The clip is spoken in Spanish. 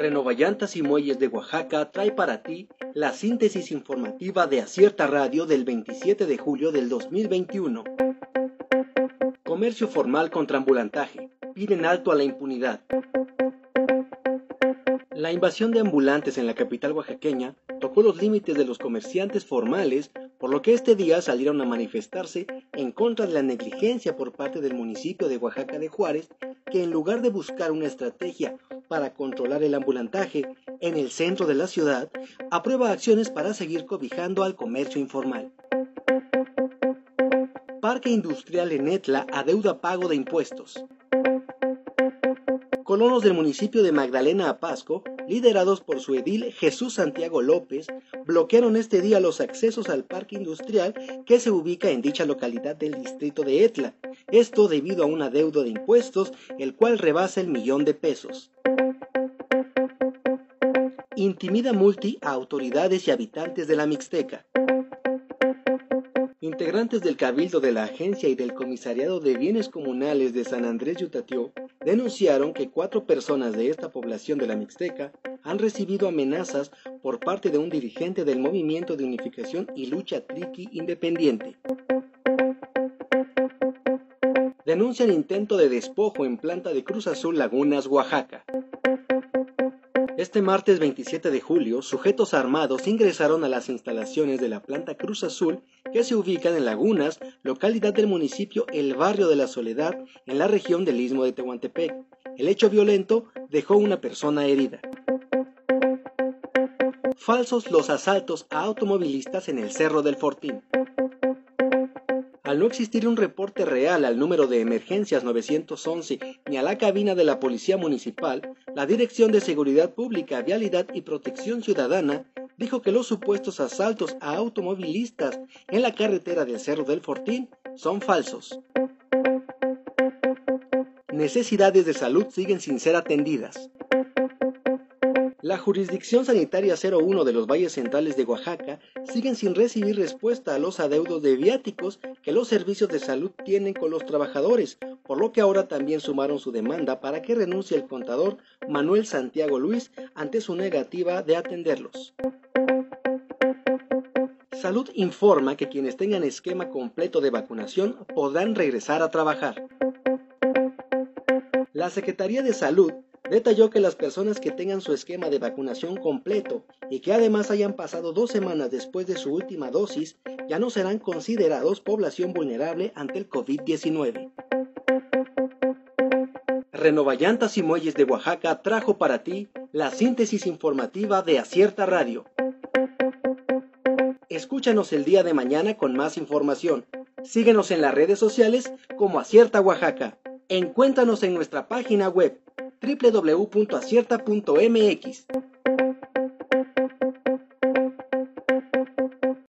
Renovallantas y Muelles de Oaxaca trae para ti la síntesis informativa de Acierta Radio del 27 de julio del 2021. Comercio formal contra ambulantaje. Piden alto a la impunidad. La invasión de ambulantes en la capital oaxaqueña tocó los límites de los comerciantes formales, por lo que este día salieron a manifestarse en contra de la negligencia por parte del municipio de Oaxaca de Juárez, que en lugar de buscar una estrategia para controlar el ambulantaje en el centro de la ciudad, aprueba acciones para seguir cobijando al comercio informal. Parque Industrial en Etla adeuda pago de impuestos. Colonos del municipio de Magdalena Apasco, liderados por su edil Jesús Santiago López, bloquearon este día los accesos al parque industrial que se ubica en dicha localidad del distrito de Etla, esto debido a un adeudo de impuestos, el cual rebasa el millón de pesos intimida multi a autoridades y habitantes de la Mixteca. Integrantes del Cabildo de la Agencia y del Comisariado de Bienes Comunales de San Andrés Yutatió denunciaron que cuatro personas de esta población de la Mixteca han recibido amenazas por parte de un dirigente del Movimiento de Unificación y Lucha Triqui Independiente. Denuncian intento de despojo en planta de Cruz Azul Lagunas, Oaxaca. Este martes 27 de julio, sujetos armados ingresaron a las instalaciones de la planta Cruz Azul que se ubican en Lagunas, localidad del municipio El Barrio de la Soledad, en la región del Istmo de Tehuantepec. El hecho violento dejó una persona herida. Falsos los asaltos a automovilistas en el Cerro del Fortín. Al no existir un reporte real al número de emergencias 911 ni a la cabina de la Policía Municipal, la Dirección de Seguridad Pública, Vialidad y Protección Ciudadana dijo que los supuestos asaltos a automovilistas en la carretera del Cerro del Fortín son falsos. Necesidades de salud siguen sin ser atendidas. La jurisdicción sanitaria 01 de los valles centrales de Oaxaca siguen sin recibir respuesta a los adeudos de viáticos que los servicios de salud tienen con los trabajadores, por lo que ahora también sumaron su demanda para que renuncie el contador Manuel Santiago Luis ante su negativa de atenderlos. Salud informa que quienes tengan esquema completo de vacunación podrán regresar a trabajar. La Secretaría de Salud detalló que las personas que tengan su esquema de vacunación completo y que además hayan pasado dos semanas después de su última dosis ya no serán considerados población vulnerable ante el COVID-19. Renovallantas y Muelles de Oaxaca trajo para ti la síntesis informativa de Acierta Radio. Escúchanos el día de mañana con más información. Síguenos en las redes sociales como Acierta Oaxaca. Encuéntranos en nuestra página web www.acierta.mx.